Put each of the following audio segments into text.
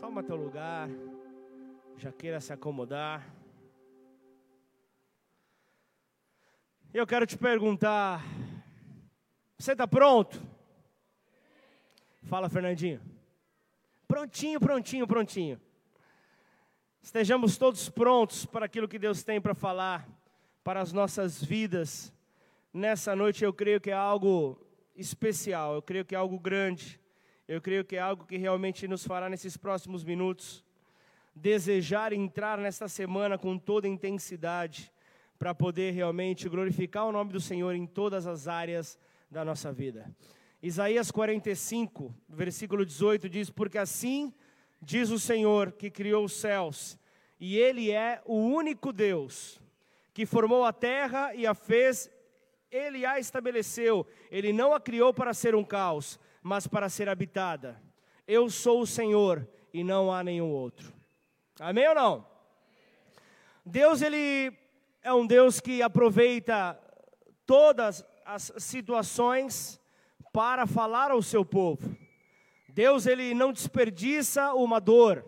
Toma teu lugar. Já queira se acomodar. Eu quero te perguntar: você está pronto? Fala, Fernandinho. Prontinho, prontinho, prontinho. Estejamos todos prontos para aquilo que Deus tem para falar para as nossas vidas. Nessa noite eu creio que é algo especial, eu creio que é algo grande, eu creio que é algo que realmente nos fará nesses próximos minutos desejar entrar nesta semana com toda intensidade para poder realmente glorificar o nome do Senhor em todas as áreas da nossa vida. Isaías 45, versículo 18 diz: Porque assim diz o Senhor que criou os céus, e Ele é o único Deus, que formou a terra e a fez, Ele a estabeleceu, Ele não a criou para ser um caos, mas para ser habitada. Eu sou o Senhor e não há nenhum outro. Amém ou não? Deus, Ele é um Deus que aproveita todas as situações para falar ao seu povo. Deus ele não desperdiça uma dor.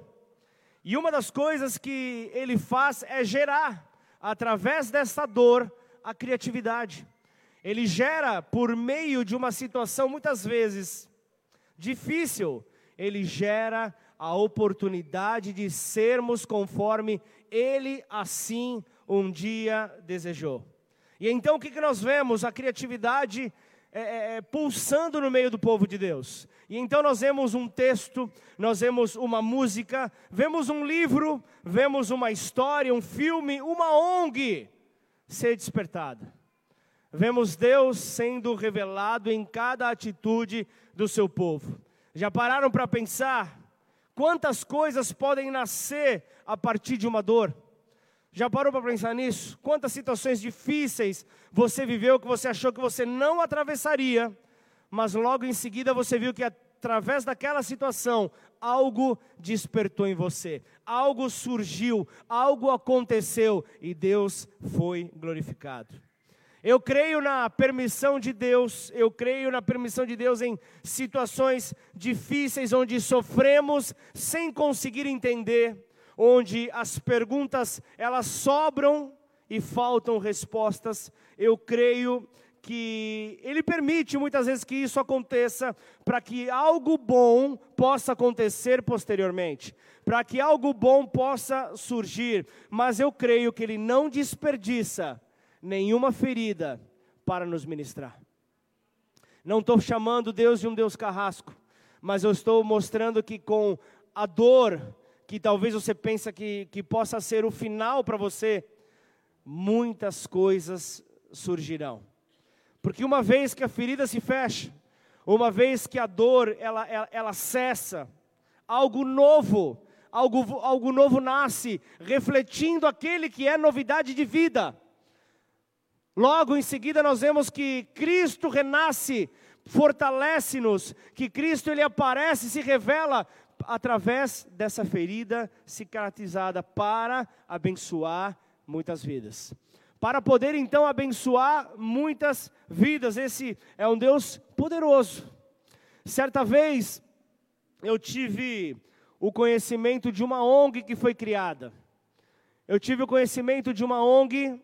E uma das coisas que ele faz é gerar através dessa dor a criatividade. Ele gera por meio de uma situação muitas vezes difícil, ele gera a oportunidade de sermos conforme ele assim um dia desejou. E então o que, que nós vemos? A criatividade é, é, é, pulsando no meio do povo de Deus. E então nós vemos um texto, nós vemos uma música, vemos um livro, vemos uma história, um filme, uma ONG ser despertada. Vemos Deus sendo revelado em cada atitude do seu povo. Já pararam para pensar quantas coisas podem nascer a partir de uma dor? Já parou para pensar nisso? Quantas situações difíceis você viveu que você achou que você não atravessaria, mas logo em seguida você viu que através daquela situação algo despertou em você, algo surgiu, algo aconteceu e Deus foi glorificado. Eu creio na permissão de Deus, eu creio na permissão de Deus em situações difíceis onde sofremos sem conseguir entender onde as perguntas elas sobram e faltam respostas, eu creio que ele permite muitas vezes que isso aconteça para que algo bom possa acontecer posteriormente, para que algo bom possa surgir, mas eu creio que ele não desperdiça nenhuma ferida para nos ministrar. Não estou chamando Deus de um Deus carrasco, mas eu estou mostrando que com a dor, que talvez você pense que, que possa ser o final para você, muitas coisas surgirão. Porque uma vez que a ferida se fecha, uma vez que a dor ela, ela, ela cessa, algo novo, algo, algo novo nasce, refletindo aquele que é novidade de vida. Logo em seguida nós vemos que Cristo renasce, fortalece-nos, que Cristo ele aparece, se revela através dessa ferida cicatrizada para abençoar muitas vidas. Para poder então abençoar muitas vidas. Esse é um Deus poderoso. Certa vez eu tive o conhecimento de uma ONG que foi criada. Eu tive o conhecimento de uma ONG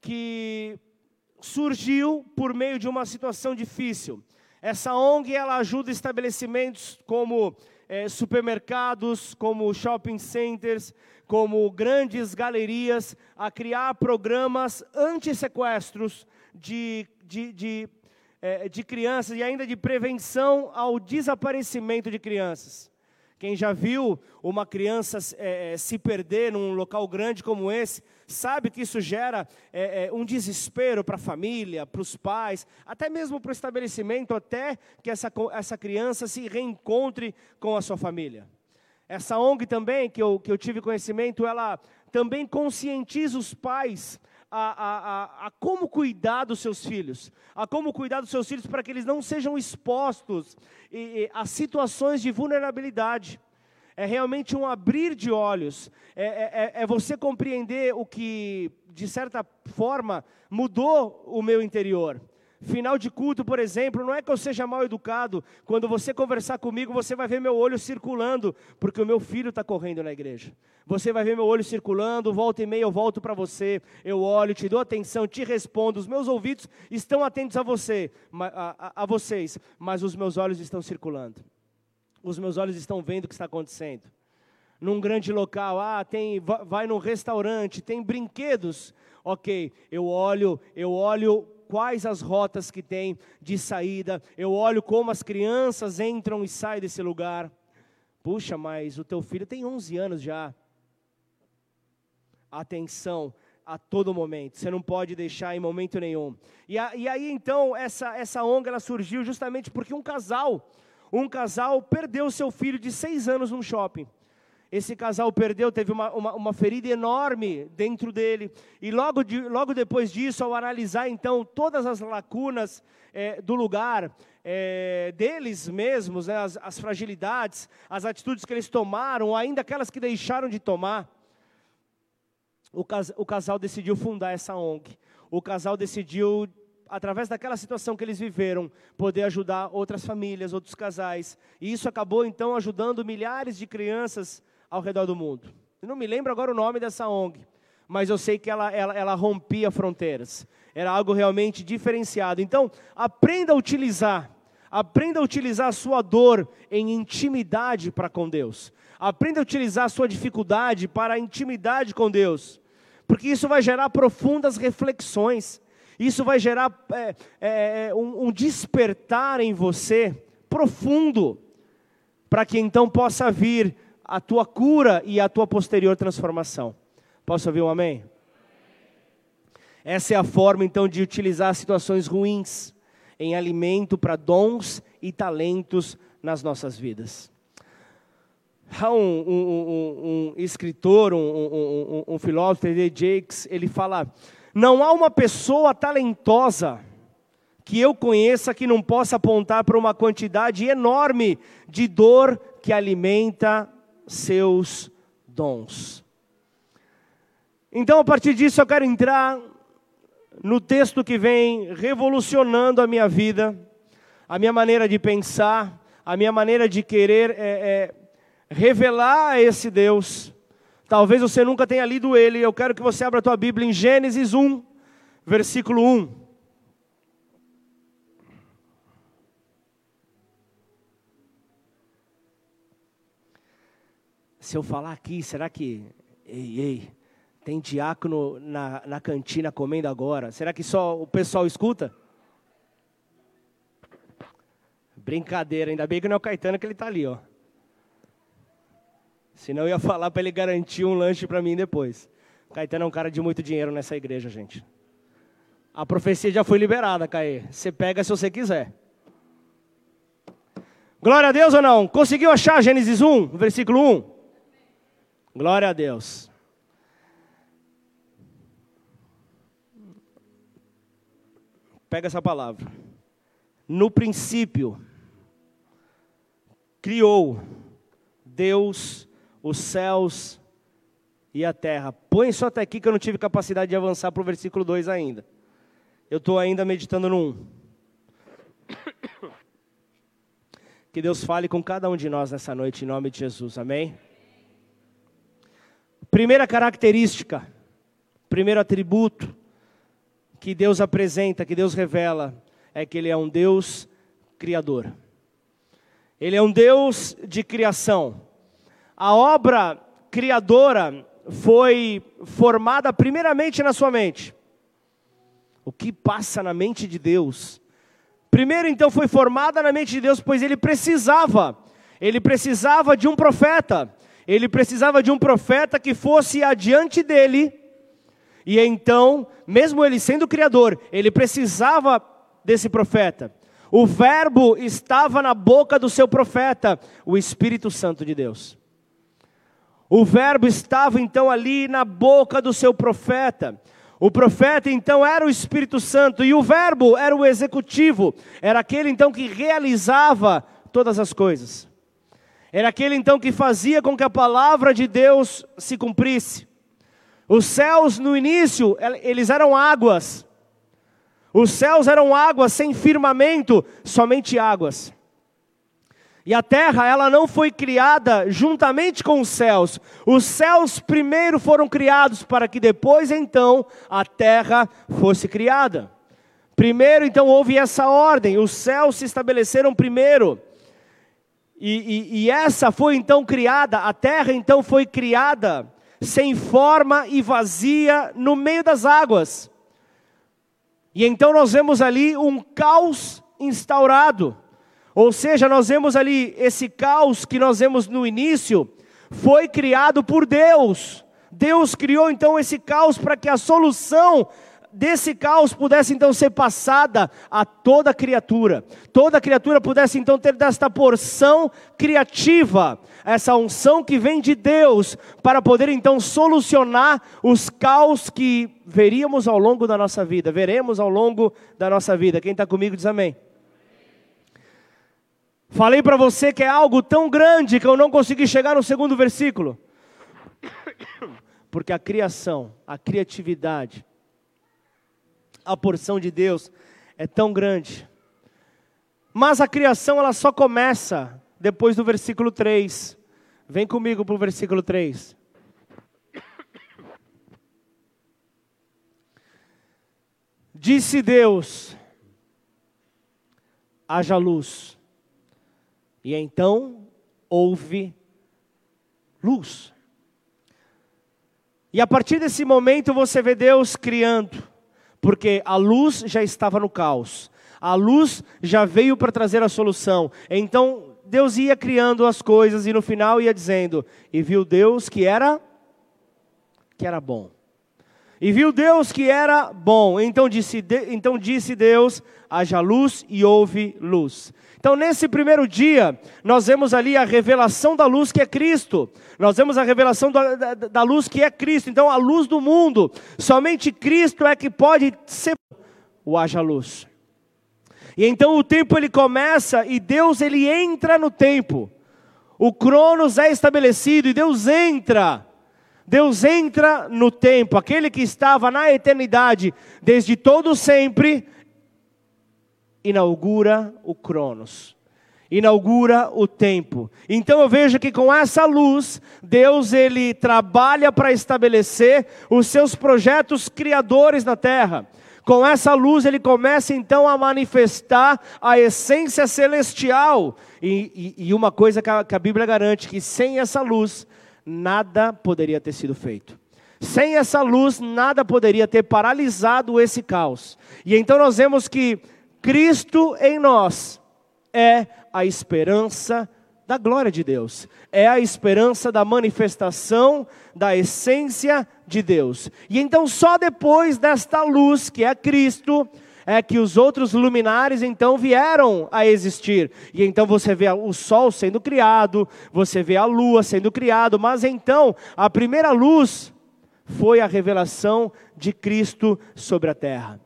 que surgiu por meio de uma situação difícil. Essa ONG ela ajuda estabelecimentos como é, supermercados, como shopping centers, como grandes galerias a criar programas anti-sequestros de, de, de, é, de crianças e ainda de prevenção ao desaparecimento de crianças. Quem já viu uma criança é, se perder num local grande como esse, sabe que isso gera é, um desespero para a família, para os pais, até mesmo para o estabelecimento, até que essa, essa criança se reencontre com a sua família. Essa ONG também, que eu, que eu tive conhecimento, ela também conscientiza os pais a, a, a, como cuidar dos seus filhos, a como cuidar dos seus filhos para que eles não sejam expostos a situações de vulnerabilidade é realmente um abrir de olhos, é, é, é, é você compreender o que, de certa forma, mudou o meu interior. Final de culto, por exemplo, não é que eu seja mal educado. Quando você conversar comigo, você vai ver meu olho circulando, porque o meu filho está correndo na igreja. Você vai ver meu olho circulando, volta e meia eu volto para você, eu olho, te dou atenção, te respondo. Os meus ouvidos estão atentos a você, a, a, a vocês, mas os meus olhos estão circulando. Os meus olhos estão vendo o que está acontecendo. Num grande local, ah, tem, vai num restaurante, tem brinquedos. Ok, eu olho, eu olho quais as rotas que tem de saída, eu olho como as crianças entram e saem desse lugar. Puxa, mas o teu filho tem 11 anos já. Atenção a todo momento, você não pode deixar em momento nenhum. E, a, e aí então, essa, essa ONG ela surgiu justamente porque um casal, um casal perdeu seu filho de seis anos num shopping. Esse casal perdeu, teve uma, uma, uma, ferida enorme dentro dele. E logo, de, logo depois disso, ao analisar então todas as lacunas é, do lugar, é, deles mesmos, né, as, as fragilidades, as atitudes que eles tomaram, ainda aquelas que deixaram de tomar, o, cas, o casal decidiu fundar essa ONG. O casal decidiu através daquela situação que eles viveram, poder ajudar outras famílias, outros casais. E isso acabou então ajudando milhares de crianças ao redor do mundo. Eu não me lembro agora o nome dessa ONG, mas eu sei que ela, ela, ela rompia fronteiras. Era algo realmente diferenciado. Então, aprenda a utilizar, aprenda a utilizar a sua dor em intimidade para com Deus. Aprenda a utilizar a sua dificuldade para a intimidade com Deus, porque isso vai gerar profundas reflexões. Isso vai gerar é, é, um, um despertar em você profundo, para que então possa vir a tua cura e a tua posterior transformação. Posso ouvir um amém? Essa é a forma então de utilizar situações ruins em alimento para dons e talentos nas nossas vidas. Há um, um, um, um escritor, um, filósofo, T.D. Jakes, ele fala: não há uma pessoa talentosa que eu conheça que não possa apontar para uma quantidade enorme de dor que alimenta seus dons. Então, a partir disso, eu quero entrar no texto que vem revolucionando a minha vida, a minha maneira de pensar, a minha maneira de querer é, é, revelar esse Deus. Talvez você nunca tenha lido ele, eu quero que você abra a tua Bíblia em Gênesis 1, versículo 1. Se eu falar aqui, será que. Ei, ei, tem diácono na, na cantina comendo agora? Será que só o pessoal escuta? Brincadeira, ainda bem que não é o Caetano que ele está ali, ó. Senão eu ia falar para ele garantir um lanche para mim depois. O Caetano é um cara de muito dinheiro nessa igreja, gente. A profecia já foi liberada, Caê. Você pega se você quiser. Glória a Deus ou não? Conseguiu achar Gênesis 1, versículo 1? Glória a Deus. Pega essa palavra. No princípio, criou Deus os céus e a terra. Põe só até aqui que eu não tive capacidade de avançar para o versículo 2 ainda. Eu estou ainda meditando no 1. Que Deus fale com cada um de nós nessa noite, em nome de Jesus. Amém? Primeira característica, primeiro atributo que Deus apresenta, que Deus revela, é que Ele é um Deus criador. Ele é um Deus de criação. A obra criadora foi formada primeiramente na sua mente. O que passa na mente de Deus? Primeiro, então, foi formada na mente de Deus, pois ele precisava, ele precisava de um profeta ele precisava de um profeta que fosse adiante dele, e então, mesmo ele sendo criador, ele precisava desse profeta. O Verbo estava na boca do seu profeta, o Espírito Santo de Deus. O Verbo estava então ali na boca do seu profeta. O profeta então era o Espírito Santo e o Verbo era o executivo, era aquele então que realizava todas as coisas. Era aquele então que fazia com que a palavra de Deus se cumprisse. Os céus no início, eles eram águas. Os céus eram águas sem firmamento, somente águas. E a terra, ela não foi criada juntamente com os céus. Os céus primeiro foram criados para que depois então a terra fosse criada. Primeiro então houve essa ordem, os céus se estabeleceram primeiro. E, e, e essa foi então criada, a terra então foi criada sem forma e vazia no meio das águas. E então nós vemos ali um caos instaurado. Ou seja, nós vemos ali esse caos que nós vemos no início, foi criado por Deus. Deus criou então esse caos para que a solução desse caos pudesse então ser passada a toda criatura. Toda criatura pudesse então ter desta porção criativa, essa unção que vem de Deus, para poder então solucionar os caos que veríamos ao longo da nossa vida, veremos ao longo da nossa vida. Quem está comigo diz amém. Falei para você que é algo tão grande que eu não consegui chegar no segundo versículo. Porque a criação, a criatividade, a porção de Deus é tão grande. Mas a criação ela só começa depois do versículo 3. Vem comigo para o versículo 3. Disse Deus: haja luz. E então houve luz. E a partir desse momento você vê Deus criando, porque a luz já estava no caos. A luz já veio para trazer a solução. Então Deus ia criando as coisas e no final ia dizendo: "E viu Deus que era que era bom". E viu Deus que era bom. Então disse, então disse Deus: haja luz e houve luz. Então, nesse primeiro dia, nós vemos ali a revelação da luz que é Cristo. Nós vemos a revelação da, da, da luz que é Cristo. Então, a luz do mundo. Somente Cristo é que pode ser o haja luz. E então o tempo ele começa e Deus ele entra no tempo. O Cronos é estabelecido e Deus entra. Deus entra no tempo. Aquele que estava na eternidade desde todo sempre inaugura o Cronos, inaugura o tempo. Então eu vejo que com essa luz, Deus ele trabalha para estabelecer os seus projetos criadores na terra. Com essa luz ele começa então a manifestar a essência celestial. E, e, e uma coisa que a, que a Bíblia garante: que sem essa luz, nada poderia ter sido feito. Sem essa luz, nada poderia ter paralisado esse caos. E então nós vemos que Cristo em nós é a esperança da glória de Deus, é a esperança da manifestação da essência de Deus. E então, só depois desta luz, que é Cristo, é que os outros luminares então vieram a existir. E então você vê o sol sendo criado, você vê a lua sendo criado, mas então a primeira luz foi a revelação de Cristo sobre a terra.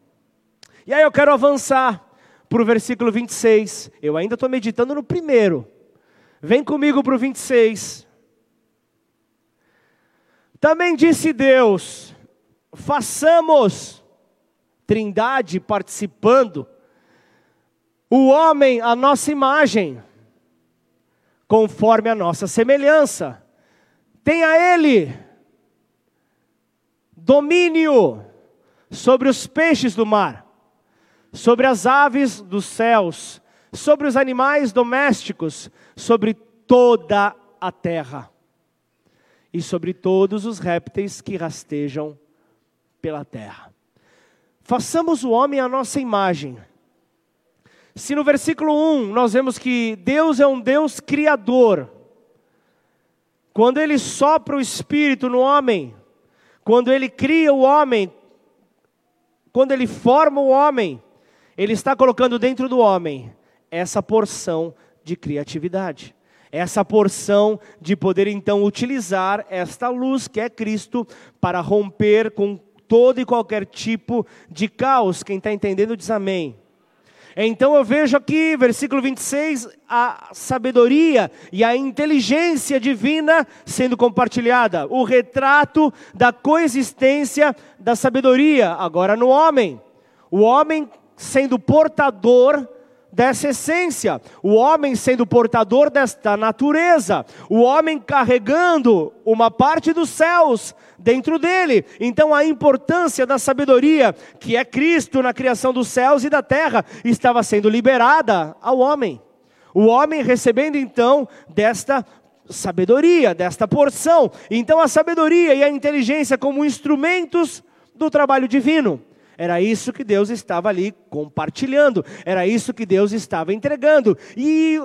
E aí eu quero avançar para o versículo 26. Eu ainda estou meditando no primeiro. Vem comigo para o 26. Também disse Deus: façamos, trindade participando, o homem a nossa imagem, conforme a nossa semelhança. Tenha ele domínio sobre os peixes do mar sobre as aves dos céus, sobre os animais domésticos, sobre toda a terra e sobre todos os répteis que rastejam pela terra. Façamos o homem à nossa imagem. Se no versículo 1 nós vemos que Deus é um Deus criador, quando Ele sopra o Espírito no homem, quando Ele cria o homem, quando Ele forma o homem, ele está colocando dentro do homem essa porção de criatividade, essa porção de poder então utilizar esta luz que é Cristo para romper com todo e qualquer tipo de caos. Quem está entendendo diz amém. Então eu vejo aqui, versículo 26, a sabedoria e a inteligência divina sendo compartilhada, o retrato da coexistência da sabedoria, agora no homem. O homem sendo portador dessa essência, o homem sendo portador desta natureza, o homem carregando uma parte dos céus dentro dele. Então a importância da sabedoria, que é Cristo na criação dos céus e da terra, estava sendo liberada ao homem. O homem recebendo então desta sabedoria, desta porção. Então a sabedoria e a inteligência como instrumentos do trabalho divino. Era isso que Deus estava ali compartilhando, era isso que Deus estava entregando. E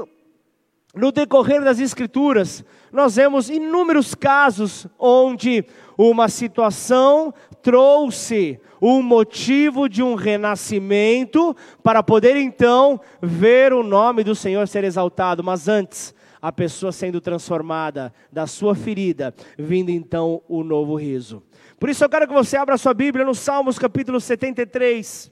no decorrer das Escrituras, nós vemos inúmeros casos onde uma situação trouxe um motivo de um renascimento para poder então ver o nome do Senhor ser exaltado. Mas antes, a pessoa sendo transformada da sua ferida, vindo então o novo riso. Por isso eu quero que você abra sua Bíblia no Salmos capítulo 73.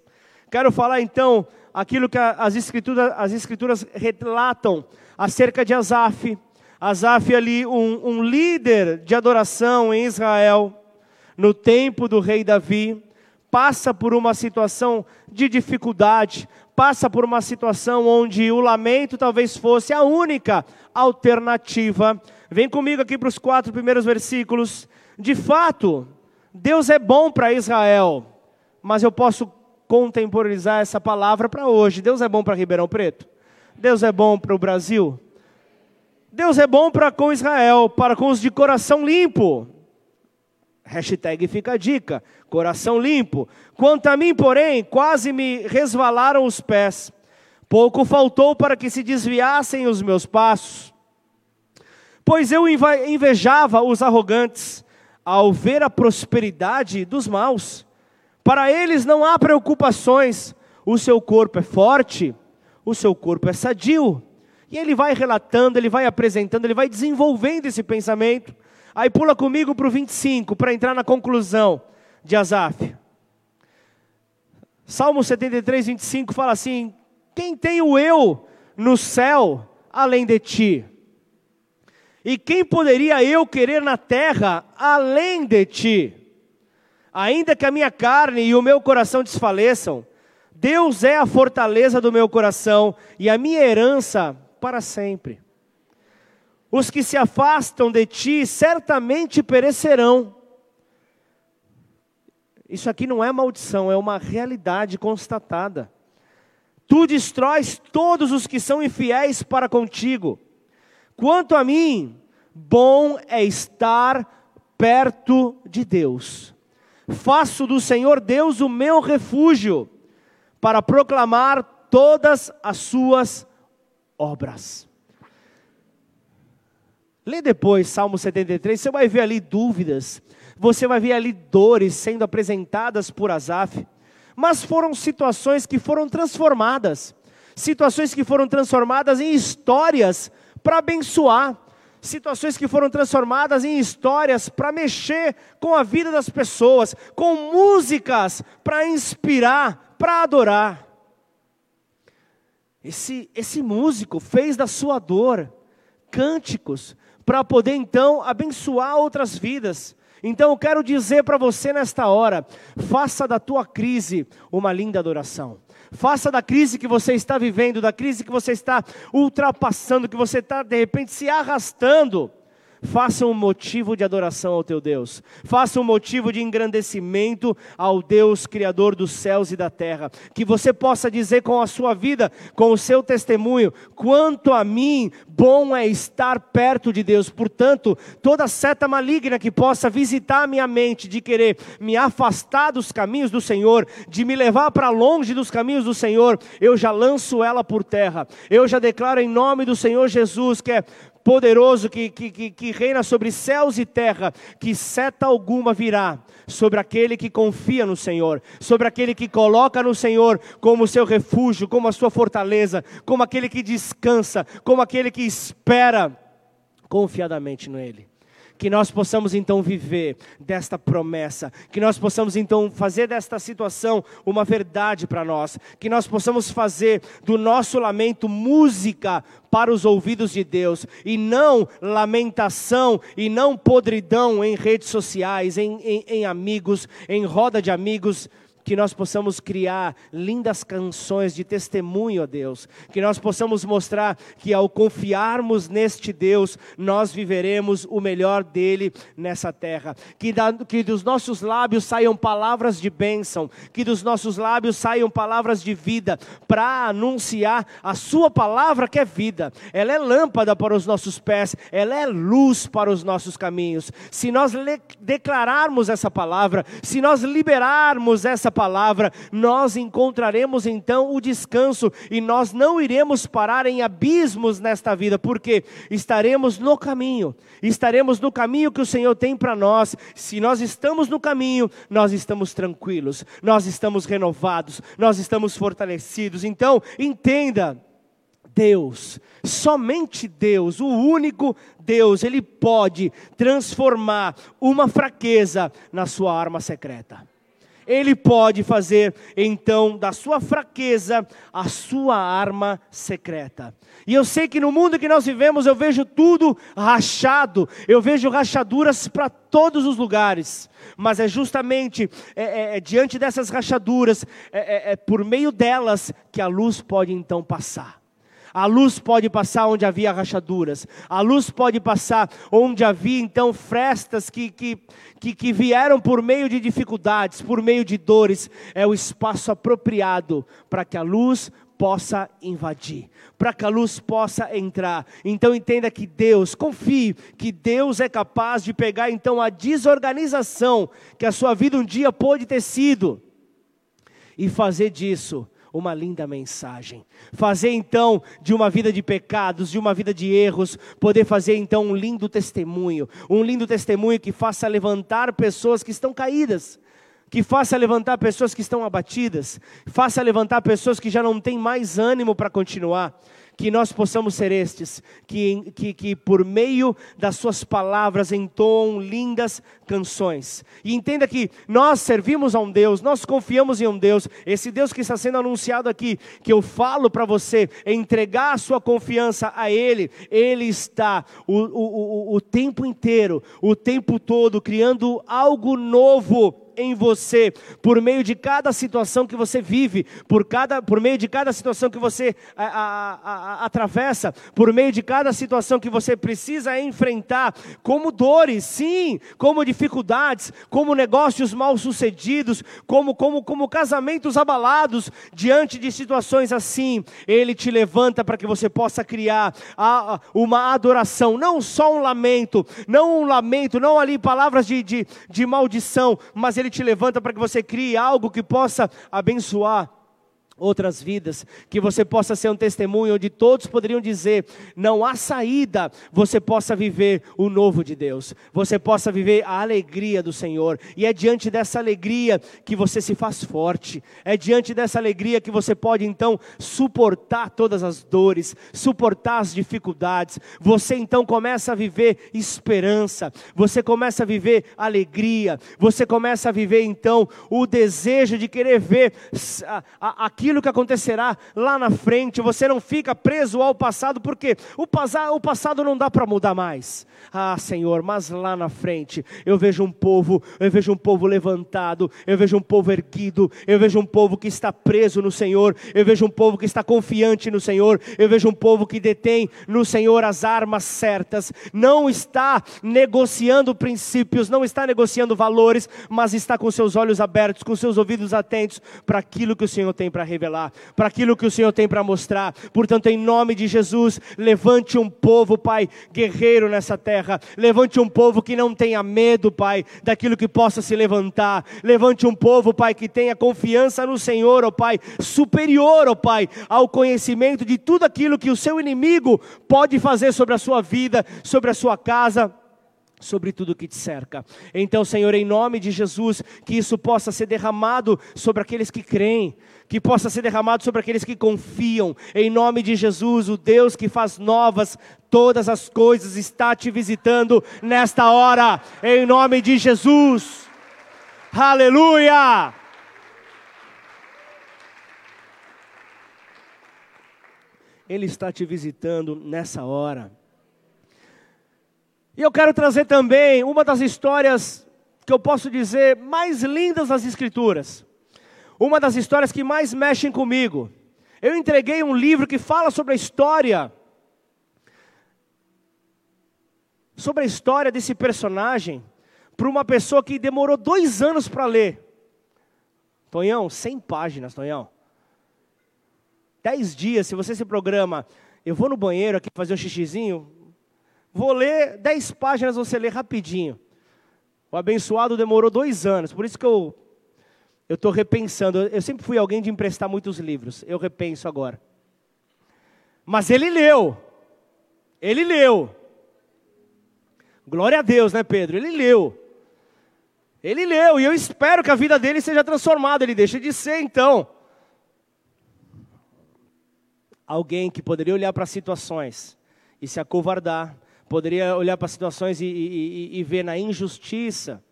Quero falar então aquilo que as escrituras, as escrituras relatam acerca de Asaf. Asaf ali, um, um líder de adoração em Israel, no tempo do rei Davi, passa por uma situação de dificuldade, passa por uma situação onde o lamento talvez fosse a única alternativa. Vem comigo aqui para os quatro primeiros versículos. De fato, Deus é bom para Israel, mas eu posso contemporizar essa palavra para hoje. Deus é bom para Ribeirão Preto? Deus é bom para o Brasil? Deus é bom para com Israel, para com os de coração limpo. Hashtag fica a dica, coração limpo. Quanto a mim, porém, quase me resvalaram os pés. Pouco faltou para que se desviassem os meus passos. Pois eu invejava os arrogantes ao ver a prosperidade dos maus. Para eles não há preocupações, o seu corpo é forte, o seu corpo é sadio. E ele vai relatando, ele vai apresentando, ele vai desenvolvendo esse pensamento. Aí pula comigo para o 25, para entrar na conclusão de Asaf. Salmo 73, 25 fala assim: Quem tem o eu no céu além de ti? E quem poderia eu querer na terra além de ti? Ainda que a minha carne e o meu coração desfaleçam, Deus é a fortaleza do meu coração e a minha herança para sempre. Os que se afastam de ti certamente perecerão. Isso aqui não é maldição, é uma realidade constatada. Tu destróis todos os que são infiéis para contigo. Quanto a mim, bom é estar perto de Deus. Faço do Senhor Deus o meu refúgio, para proclamar todas as suas obras. Lê depois Salmo 73, você vai ver ali dúvidas, você vai ver ali dores sendo apresentadas por Asaf, mas foram situações que foram transformadas, situações que foram transformadas em histórias para abençoar, situações que foram transformadas em histórias para mexer com a vida das pessoas, com músicas para inspirar, para adorar. Esse, esse músico fez da sua dor cânticos para poder então abençoar outras vidas. Então eu quero dizer para você nesta hora: faça da tua crise uma linda adoração. Faça da crise que você está vivendo, da crise que você está ultrapassando, que você está de repente se arrastando, Faça um motivo de adoração ao teu Deus. Faça um motivo de engrandecimento ao Deus Criador dos céus e da terra. Que você possa dizer com a sua vida, com o seu testemunho: quanto a mim, bom é estar perto de Deus. Portanto, toda seta maligna que possa visitar a minha mente, de querer me afastar dos caminhos do Senhor, de me levar para longe dos caminhos do Senhor, eu já lanço ela por terra. Eu já declaro em nome do Senhor Jesus que é poderoso que, que, que, que reina sobre céus e terra, que seta alguma virá sobre aquele que confia no Senhor, sobre aquele que coloca no Senhor como seu refúgio, como a sua fortaleza, como aquele que descansa, como aquele que espera confiadamente nele que nós possamos então viver desta promessa, que nós possamos então fazer desta situação uma verdade para nós, que nós possamos fazer do nosso lamento música para os ouvidos de Deus, e não lamentação e não podridão em redes sociais, em, em, em amigos, em roda de amigos que nós possamos criar lindas canções de testemunho a Deus, que nós possamos mostrar que ao confiarmos neste Deus, nós viveremos o melhor dele nessa terra, que, da, que dos nossos lábios saiam palavras de bênção, que dos nossos lábios saiam palavras de vida, para anunciar a Sua palavra que é vida, ela é lâmpada para os nossos pés, ela é luz para os nossos caminhos. Se nós declararmos essa palavra, se nós liberarmos essa palavra, nós encontraremos então o descanso e nós não iremos parar em abismos nesta vida, porque estaremos no caminho, estaremos no caminho que o Senhor tem para nós. Se nós estamos no caminho, nós estamos tranquilos, nós estamos renovados, nós estamos fortalecidos. Então, entenda. Deus, somente Deus, o único Deus, Ele pode transformar uma fraqueza na sua arma secreta. Ele pode fazer então da sua fraqueza a sua arma secreta. E eu sei que no mundo que nós vivemos eu vejo tudo rachado, eu vejo rachaduras para todos os lugares, mas é justamente é, é, é diante dessas rachaduras, é, é, é por meio delas que a luz pode então passar. A luz pode passar onde havia rachaduras. A luz pode passar onde havia então frestas que, que, que, que vieram por meio de dificuldades, por meio de dores. É o espaço apropriado para que a luz possa invadir, para que a luz possa entrar. Então entenda que Deus, confie que Deus é capaz de pegar então a desorganização que a sua vida um dia pôde ter sido e fazer disso uma linda mensagem. Fazer então de uma vida de pecados, de uma vida de erros, poder fazer então um lindo testemunho, um lindo testemunho que faça levantar pessoas que estão caídas, que faça levantar pessoas que estão abatidas, faça levantar pessoas que já não têm mais ânimo para continuar que nós possamos ser estes, que, que, que por meio das suas palavras entoam lindas canções. E entenda que nós servimos a um Deus, nós confiamos em um Deus, esse Deus que está sendo anunciado aqui, que eu falo para você, entregar a sua confiança a Ele, Ele está o, o, o, o tempo inteiro, o tempo todo, criando algo novo em você, por meio de cada situação que você vive, por, cada, por meio de cada situação que você a, a, a, atravessa, por meio de cada situação que você precisa enfrentar, como dores, sim, como dificuldades, como negócios mal sucedidos, como, como, como casamentos abalados, diante de situações assim, Ele te levanta para que você possa criar uma adoração, não só um lamento, não um lamento, não ali palavras de, de, de maldição, mas ele te levanta para que você crie algo que possa abençoar outras vidas, que você possa ser um testemunho onde todos poderiam dizer: não há saída, você possa viver o novo de Deus, você possa viver a alegria do Senhor, e é diante dessa alegria que você se faz forte, é diante dessa alegria que você pode então suportar todas as dores, suportar as dificuldades, você então começa a viver esperança, você começa a viver alegria, você começa a viver então o desejo de querer ver aquilo aquilo que acontecerá lá na frente, você não fica preso ao passado, porque o, o passado não dá para mudar mais. Ah, Senhor, mas lá na frente eu vejo um povo, eu vejo um povo levantado, eu vejo um povo erguido, eu vejo um povo que está preso no Senhor, eu vejo um povo que está confiante no Senhor, eu vejo um povo que detém no Senhor as armas certas, não está negociando princípios, não está negociando valores, mas está com seus olhos abertos, com seus ouvidos atentos para aquilo que o Senhor tem para revelar, para aquilo que o Senhor tem para mostrar. Portanto, em nome de Jesus, levante um povo, Pai, guerreiro nessa terra. Levante um povo que não tenha medo, Pai, daquilo que possa se levantar. Levante um povo, Pai, que tenha confiança no Senhor, ó Pai, superior, ó Pai, ao conhecimento de tudo aquilo que o seu inimigo pode fazer sobre a sua vida, sobre a sua casa sobre tudo que te cerca. Então, Senhor, em nome de Jesus, que isso possa ser derramado sobre aqueles que creem, que possa ser derramado sobre aqueles que confiam. Em nome de Jesus, o Deus que faz novas todas as coisas está te visitando nesta hora. Em nome de Jesus. Aleluia! Ele está te visitando nessa hora. E eu quero trazer também uma das histórias que eu posso dizer mais lindas das Escrituras. Uma das histórias que mais mexem comigo. Eu entreguei um livro que fala sobre a história sobre a história desse personagem para uma pessoa que demorou dois anos para ler. Tonhão, 100 páginas, Tonhão. Dez dias, se você se programa, eu vou no banheiro aqui fazer um xixizinho, vou ler dez páginas, você lê rapidinho. O abençoado demorou dois anos, por isso que eu eu estou repensando. Eu sempre fui alguém de emprestar muitos livros, eu repenso agora. Mas ele leu, ele leu. Glória a Deus, né, Pedro? Ele leu. Ele leu, e eu espero que a vida dele seja transformada. Ele deixa de ser, então, alguém que poderia olhar para situações e se acovardar, poderia olhar para situações e, e, e, ver na injustiça,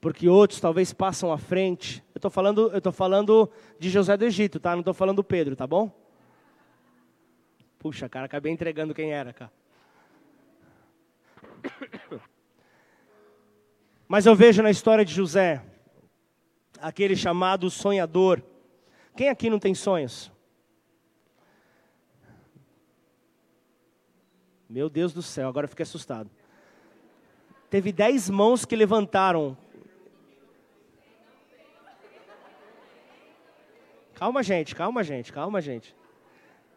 porque outros talvez passam à frente. Eu estou falando, eu falando de José do Egito, tá? Não estou falando do Pedro, tá bom? Puxa, cara, acabei entregando quem era, cara. Mas eu vejo na história de José, aquele chamado sonhador. Quem aqui não tem sonhos? Meu Deus do céu, agora eu fiquei assustado. Teve dez mãos que levantaram. Calma, gente, calma, gente, calma, gente.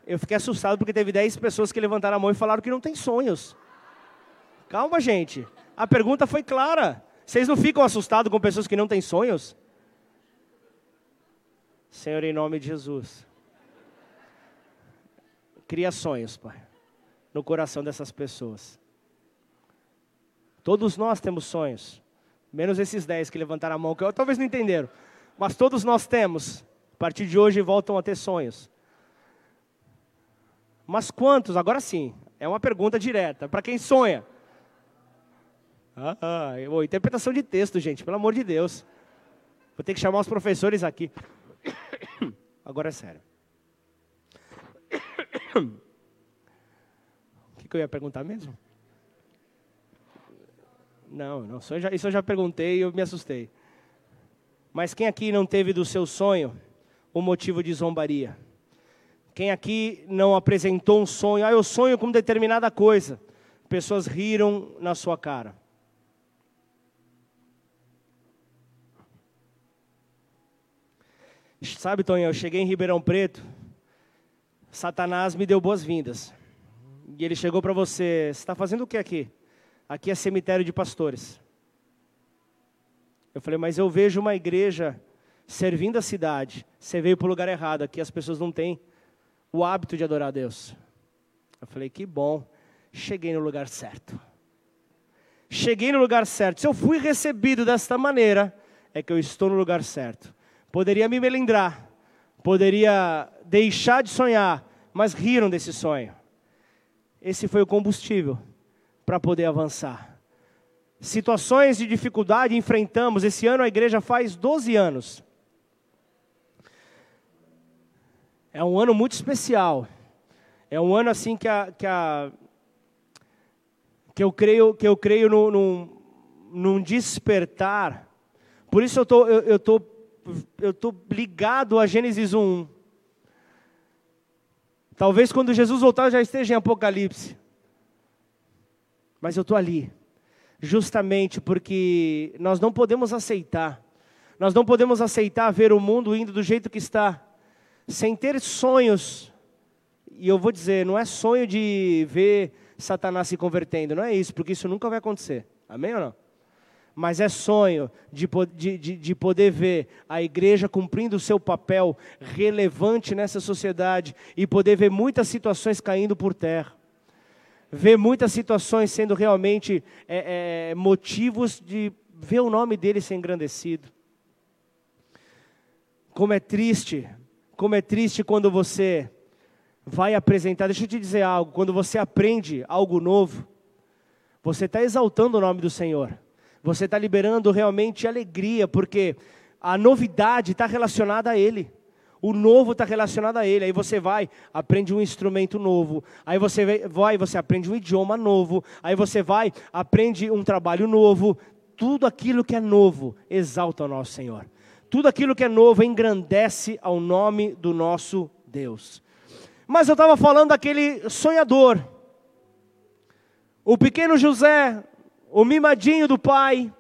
Eu fiquei assustado porque teve dez pessoas que levantaram a mão e falaram que não tem sonhos. Calma, gente. A pergunta foi clara. Vocês não ficam assustados com pessoas que não têm sonhos? Senhor, em nome de Jesus. Cria sonhos, Pai, no coração dessas pessoas. Todos nós temos sonhos, menos esses dez que levantaram a mão, que eu, talvez não entenderam, mas todos nós temos. A partir de hoje voltam a ter sonhos. Mas quantos? Agora sim, é uma pergunta direta. Para quem sonha? Ah, ah, interpretação de texto, gente, pelo amor de Deus. Vou ter que chamar os professores aqui. Agora é sério. O que, eu ia perguntar mesmo? Não, não isso eu, já, isso eu já perguntei e eu me assustei. Mas quem aqui não teve do seu sonho um motivo de zombaria? Quem aqui não apresentou um sonho? Ah, eu sonho com determinada coisa. Pessoas riram na sua cara. Sabe, Tonho, eu cheguei em Ribeirão Preto, Satanás me deu boas-vindas. E ele chegou para você, você está fazendo o que aqui? Aqui é cemitério de pastores. Eu falei, mas eu vejo uma igreja servindo a cidade. Você veio para o lugar errado, aqui as pessoas não têm o hábito de adorar a Deus. Eu falei, que bom, cheguei no lugar certo. Cheguei no lugar certo. Se eu fui recebido desta maneira, é que eu estou no lugar certo. Poderia me melindrar, poderia deixar de sonhar, mas riram desse sonho. Esse foi o combustível para poder avançar. Situações de dificuldade enfrentamos. Esse ano a igreja faz 12 anos. É um ano muito especial. É um ano assim que a, que, a, que eu creio que eu creio num, num, num despertar. Por isso eu tô, eu, tô eu estou ligado a Gênesis 1. Talvez quando Jesus voltar eu já esteja em Apocalipse. Mas eu estou ali, justamente porque nós não podemos aceitar, nós não podemos aceitar ver o mundo indo do jeito que está, sem ter sonhos. E eu vou dizer, não é sonho de ver Satanás se convertendo, não é isso, porque isso nunca vai acontecer. Amém ou não? Mas é sonho de, de, de, de, poder ver a igreja cumprindo o seu papel relevante nessa sociedade e poder ver muitas situações caindo por terra. Ver muitas situações sendo realmente é, é, motivos de ver o nome dele ser engrandecido. Como é triste, como é triste quando você vai apresentar. Deixa eu te dizer algo: quando você aprende algo novo, você está exaltando o nome do Senhor você está liberando realmente alegria, porque a novidade está relacionada a Ele. O novo está relacionado a Ele. Aí você vai, aprende um instrumento novo. Aí você vai, você aprende um idioma novo. Aí você vai, aprende um trabalho novo. Tudo aquilo que é novo exalta o nosso Senhor. tudo aquilo que é novo engrandece ao nome do nosso Deus. Mas eu estava falando daquele sonhador, o pequeno José, o mimadinho do pai.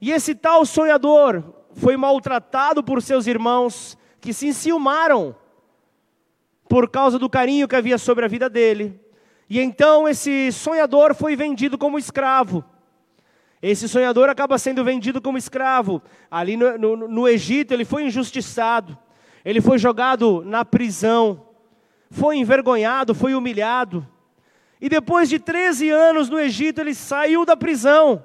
E esse tal sonhador foi maltratado por seus irmãos, que se enciumaram por causa do carinho que havia sobre a vida dele. E então esse sonhador foi vendido como escravo. Esse sonhador acaba sendo vendido como escravo. Ali no, no, no, Egito, ele foi injustiçado, ele foi jogado na prisão, foi envergonhado, foi humilhado. E depois de 13 anos no Egito, ele saiu da prisão.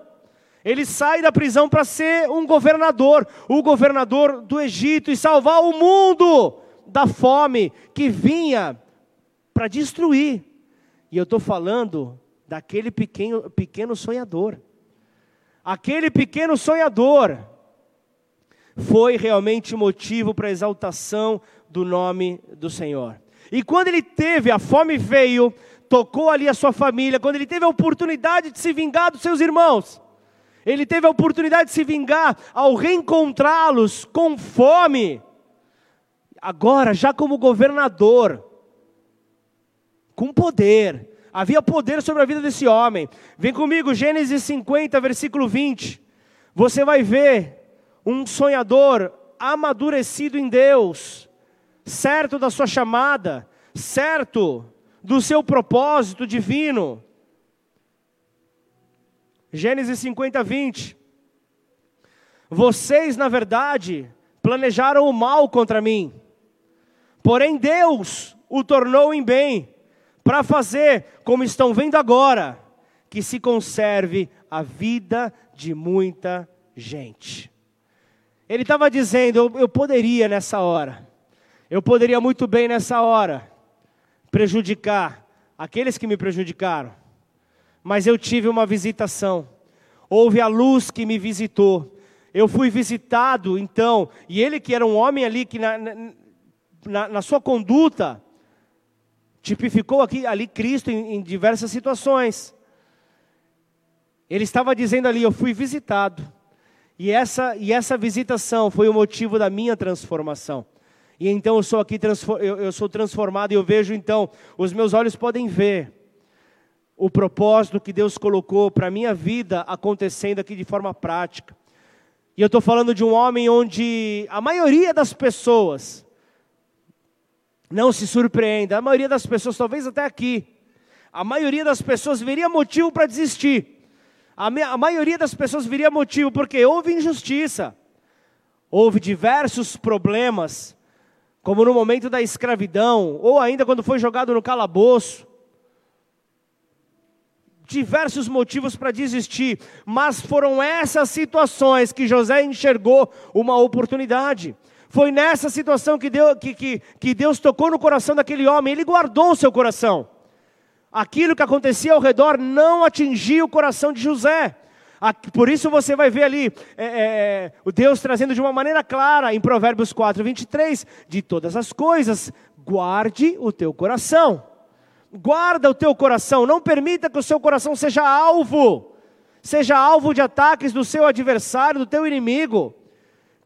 Ele sai da prisão para ser um governador, o governador do Egito, e salvar o mundo da fome que vinha para destruir. E eu estou falando daquele pequeno, pequeno sonhador aquele pequeno sonhador foi realmente motivo para a exaltação do nome do Senhor. E quando ele teve, a fome veio, tocou ali a sua família, quando ele teve a oportunidade de se vingar dos seus irmãos, ele teve a oportunidade de se vingar ao reencontrá-los com fome, agora já como governador, com poder, Havia poder sobre a vida desse homem. Vem comigo, Gênesis 50, versículo 20. Você vai ver um sonhador amadurecido em Deus, certo da sua chamada, certo do seu propósito divino. Gênesis 50, 20. Vocês, na verdade, planejaram o mal contra mim, porém Deus o tornou em bem para fazer, como estão vendo agora, que se conserve a vida de muita gente. Ele estava dizendo: eu, eu poderia nessa hora, eu poderia muito bem nessa hora prejudicar aqueles que me prejudicaram, mas eu tive uma visitação, houve a luz que me visitou, eu fui visitado então, e ele que era um homem ali que na, na, na sua conduta, tipificou aqui ali Cristo em, em diversas situações. Ele estava dizendo ali: Eu fui visitado. E essa, e essa visitação foi o motivo da minha transformação. E então eu sou aqui, eu, sou transformado e eu vejo então, os meus olhos podem ver o propósito que Deus colocou para a minha vida acontecendo aqui de forma prática. E eu estou falando de um homem onde a maioria das pessoas não se surpreenda, a maioria das pessoas, talvez até aqui, a maioria das pessoas veria motivo para desistir. A, a maioria das pessoas veria motivo porque houve injustiça, houve diversos problemas, como no momento da escravidão, ou ainda quando foi jogado no calabouço. Diversos motivos para desistir, mas foram essas situações que José enxergou uma oportunidade. Foi nessa situação que Deus, que, que, que Deus tocou no coração daquele homem, ele guardou o seu coração. Aquilo que acontecia ao redor não atingia o coração de José. Por isso você vai ver ali é, é, é, o Deus trazendo de uma maneira clara em Provérbios 4, 23: de todas as coisas, guarde o teu coração. Guarda o teu coração, não permita que o seu coração seja alvo, seja alvo de ataques do seu adversário, do teu inimigo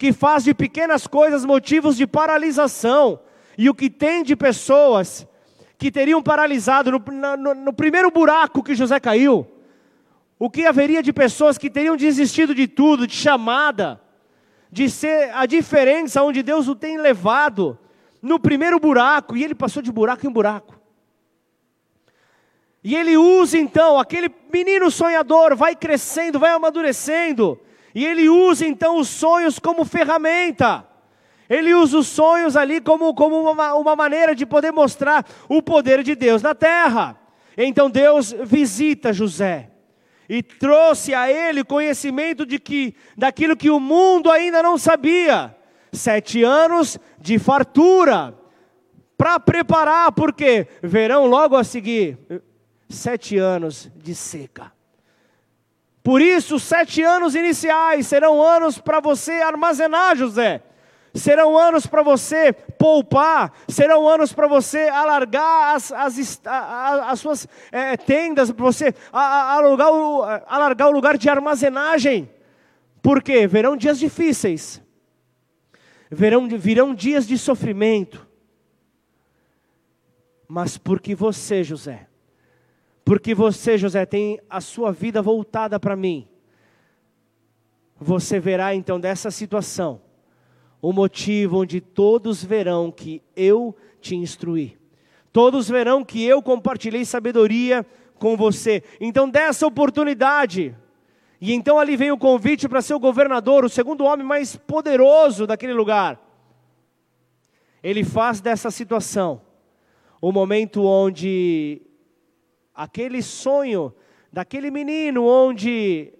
que faz de pequenas coisas motivos de paralisação. E o que tem de pessoas que teriam paralisado no, no, no primeiro buraco que José caiu, o que haveria de pessoas que teriam desistido de tudo, de chamada, de ser a diferença onde Deus o tem levado, no primeiro buraco, e ele passou de buraco em buraco. E ele usa então, aquele menino sonhador vai crescendo, vai amadurecendo, e ele usa então os sonhos como ferramenta. Ele usa os sonhos ali como, como uma, uma maneira de poder mostrar o poder de Deus na terra. Então Deus visita José e trouxe a ele conhecimento de que daquilo que o mundo ainda não sabia. Sete anos de fartura para preparar, porque verão logo a seguir sete anos de seca. Por isso, sete anos iniciais serão anos para você armazenar, José. Serão anos para você poupar, serão anos para você alargar as, as, as suas é, tendas, para você alargar o, alargar o lugar de armazenagem, Por quê? Verão dias difíceis, verão, virão dias de sofrimento, mas porque você, José, porque você, José, tem a sua vida voltada para mim, você verá então dessa situação o motivo onde todos verão que eu te instruí. Todos verão que eu compartilhei sabedoria com você. Então, dessa oportunidade. E então ali vem o convite para ser o governador, o segundo homem mais poderoso daquele lugar. Ele faz dessa situação o momento onde aquele sonho daquele menino, onde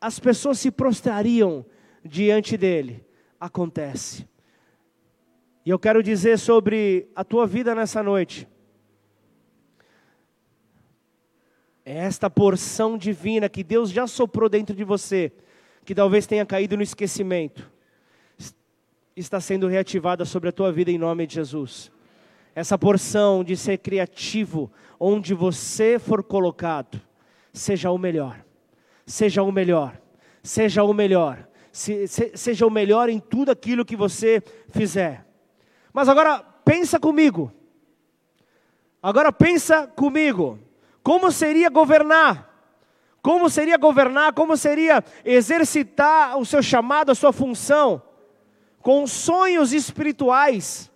as pessoas se prostrariam diante dele, acontece. E eu quero dizer sobre a tua vida nessa noite. É esta porção divina que Deus já soprou dentro de você, que talvez tenha caído no esquecimento, está sendo reativada sobre a tua vida em nome de Jesus. Essa porção de ser criativo, onde você for colocado, seja o melhor seja o melhor, seja o melhor, se, se, seja o melhor em tudo aquilo que você fizer. Mas agora pensa comigo, agora pensa comigo, como seria governar? Como seria governar? Como seria exercitar o seu chamado, a sua função? Com sonhos espirituais,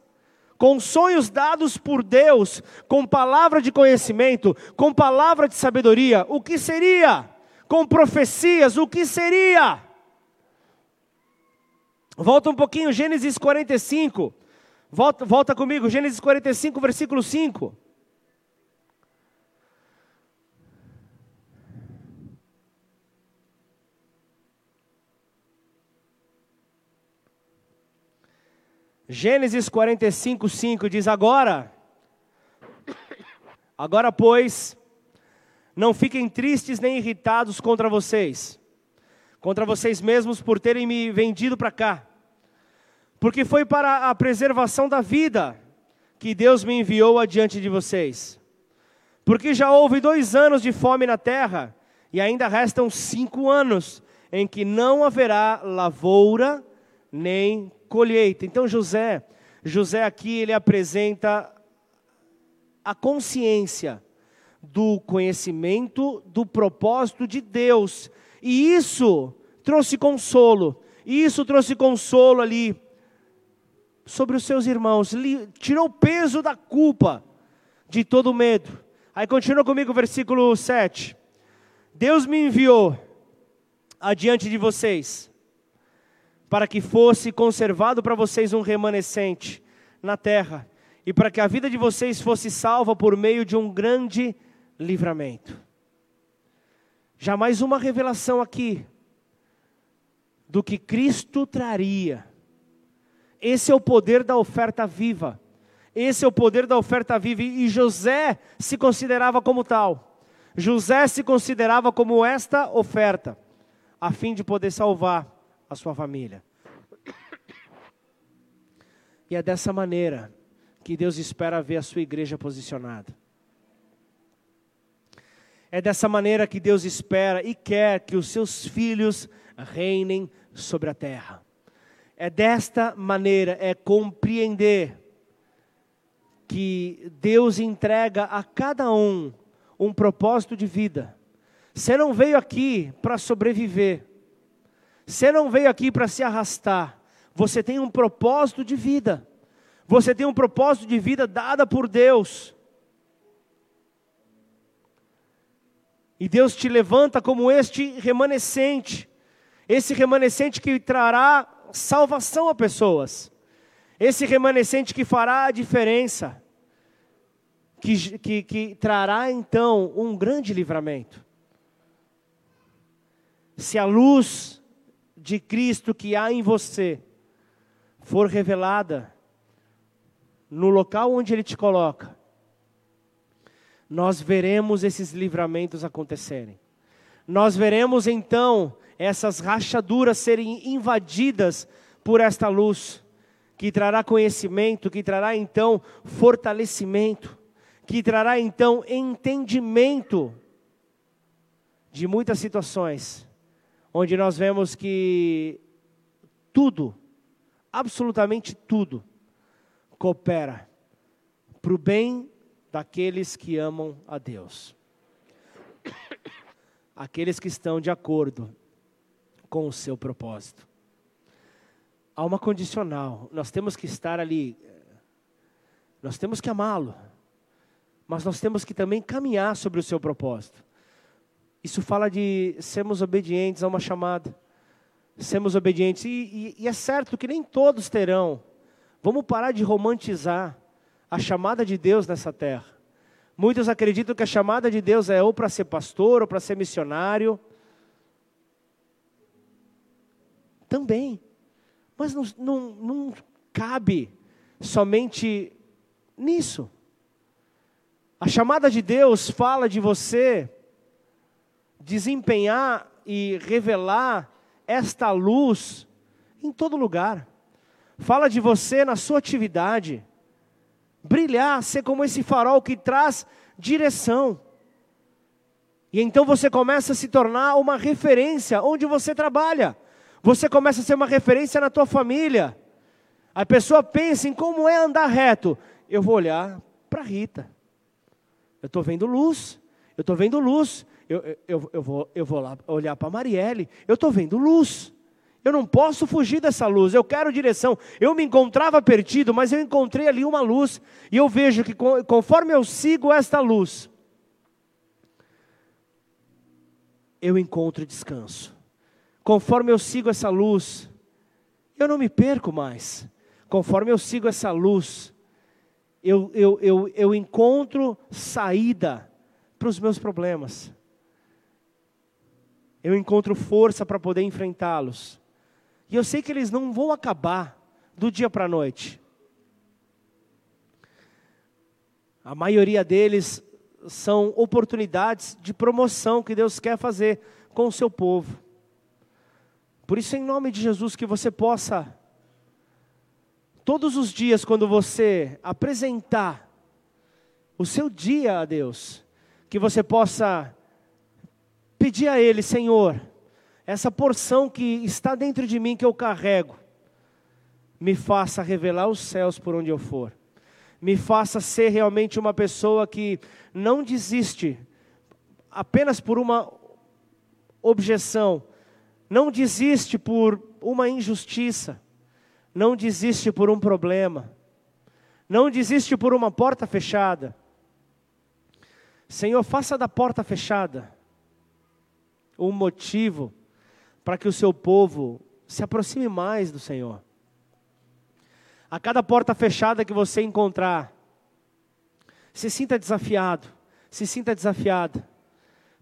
com sonhos dados por Deus, com palavra de conhecimento, com palavra de sabedoria. O que seria? com profecias, o que seria? Volta um pouquinho, Gênesis 45. Volta, volta comigo, Gênesis 45, versículo 5. Gênesis 45, 5 diz: Agora, agora pois, não fiquem tristes nem irritados contra vocês, contra vocês mesmos por terem me vendido para cá, porque foi para a preservação da vida que Deus me enviou adiante de vocês. Porque já houve dois anos de fome na terra, e ainda restam cinco anos em que não haverá lavoura nem colheita. Então José, José aqui ele apresenta a consciência do conhecimento do propósito de Deus. E isso trouxe consolo. Isso trouxe consolo ali sobre os seus irmãos, tirou o peso da culpa, de todo o medo. Aí continua comigo o versículo 7. Deus me enviou adiante de vocês, para que fosse conservado para vocês um remanescente na terra, e para que a vida de vocês fosse salva por meio de um grande livramento. Já mais uma revelação aqui do que Cristo traria. Esse é o poder da oferta viva. Esse é o poder da oferta viva. E José se considerava como tal. José se considerava como esta oferta, a fim de poder salvar a sua família. E é dessa maneira que Deus espera ver a sua igreja posicionada. É dessa maneira que Deus espera e quer que os seus filhos reinem sobre a terra. É desta maneira, é compreender que Deus entrega a cada um um propósito de vida. Você não veio aqui para sobreviver. Você não veio aqui para se arrastar. Você tem um propósito de vida. Você tem um propósito de vida dada por Deus. E Deus te levanta como este remanescente, esse remanescente que trará salvação a pessoas, esse remanescente que fará a diferença, que, que, que trará então um grande livramento. Se a luz de Cristo que há em você for revelada no local onde Ele te coloca, nós veremos esses livramentos acontecerem. Nós veremos então essas rachaduras serem invadidas por esta luz, que trará conhecimento, que trará então fortalecimento, que trará então entendimento de muitas situações onde nós vemos que tudo, absolutamente tudo, coopera para o bem daqueles que amam a Deus. Aqueles que estão de acordo com o seu propósito. Há uma condicional, nós temos que estar ali, nós temos que amá-lo, mas nós temos que também caminhar sobre o seu propósito. Isso fala de sermos obedientes a uma chamada, sermos obedientes, e, e, e é certo que nem todos terão. Vamos parar de romantizar a chamada de Deus nessa terra. Muitos acreditam que a chamada de Deus é ou para ser pastor ou para ser missionário. Também. Mas não, não, não cabe somente nisso. A chamada de Deus fala de você desempenhar e revelar esta luz em todo lugar. Fala de você na sua atividade brilhar, ser como esse farol que traz direção. E então você começa a se tornar uma referência onde você trabalha. Você começa a ser uma referência na tua família. A pessoa pensa em como é andar reto. Eu vou olhar para Rita. Eu estou vendo luz. Eu estou vendo luz. Eu, eu, eu, vou, eu vou lá olhar para Marielle. Eu estou vendo luz. Eu não posso fugir dessa luz, eu quero direção. Eu me encontrava perdido, mas eu encontrei ali uma luz. E eu vejo que conforme eu sigo esta luz, eu encontro descanso. Conforme eu sigo essa luz, eu não me perco mais. Conforme eu sigo essa luz, eu, eu, eu, eu encontro saída para os meus problemas. Eu encontro força para poder enfrentá-los. E eu sei que eles não vão acabar do dia para a noite. A maioria deles são oportunidades de promoção que Deus quer fazer com o seu povo. Por isso, em nome de Jesus, que você possa, todos os dias, quando você apresentar o seu dia a Deus, que você possa pedir a Ele, Senhor, essa porção que está dentro de mim que eu carrego, me faça revelar os céus por onde eu for. Me faça ser realmente uma pessoa que não desiste apenas por uma objeção, não desiste por uma injustiça, não desiste por um problema, não desiste por uma porta fechada. Senhor, faça da porta fechada um motivo para que o seu povo se aproxime mais do Senhor. A cada porta fechada que você encontrar, se sinta desafiado, se sinta desafiada,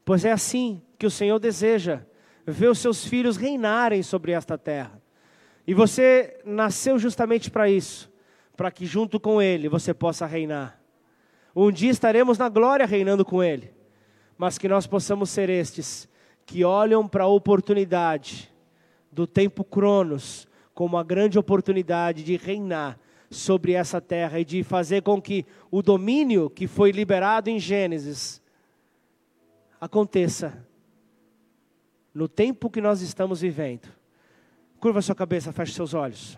pois é assim que o Senhor deseja ver os seus filhos reinarem sobre esta terra. E você nasceu justamente para isso, para que junto com Ele você possa reinar. Um dia estaremos na glória reinando com Ele, mas que nós possamos ser estes que olham para a oportunidade do tempo Cronos como a grande oportunidade de reinar sobre essa terra e de fazer com que o domínio que foi liberado em Gênesis aconteça no tempo que nós estamos vivendo. Curva sua cabeça, feche seus olhos.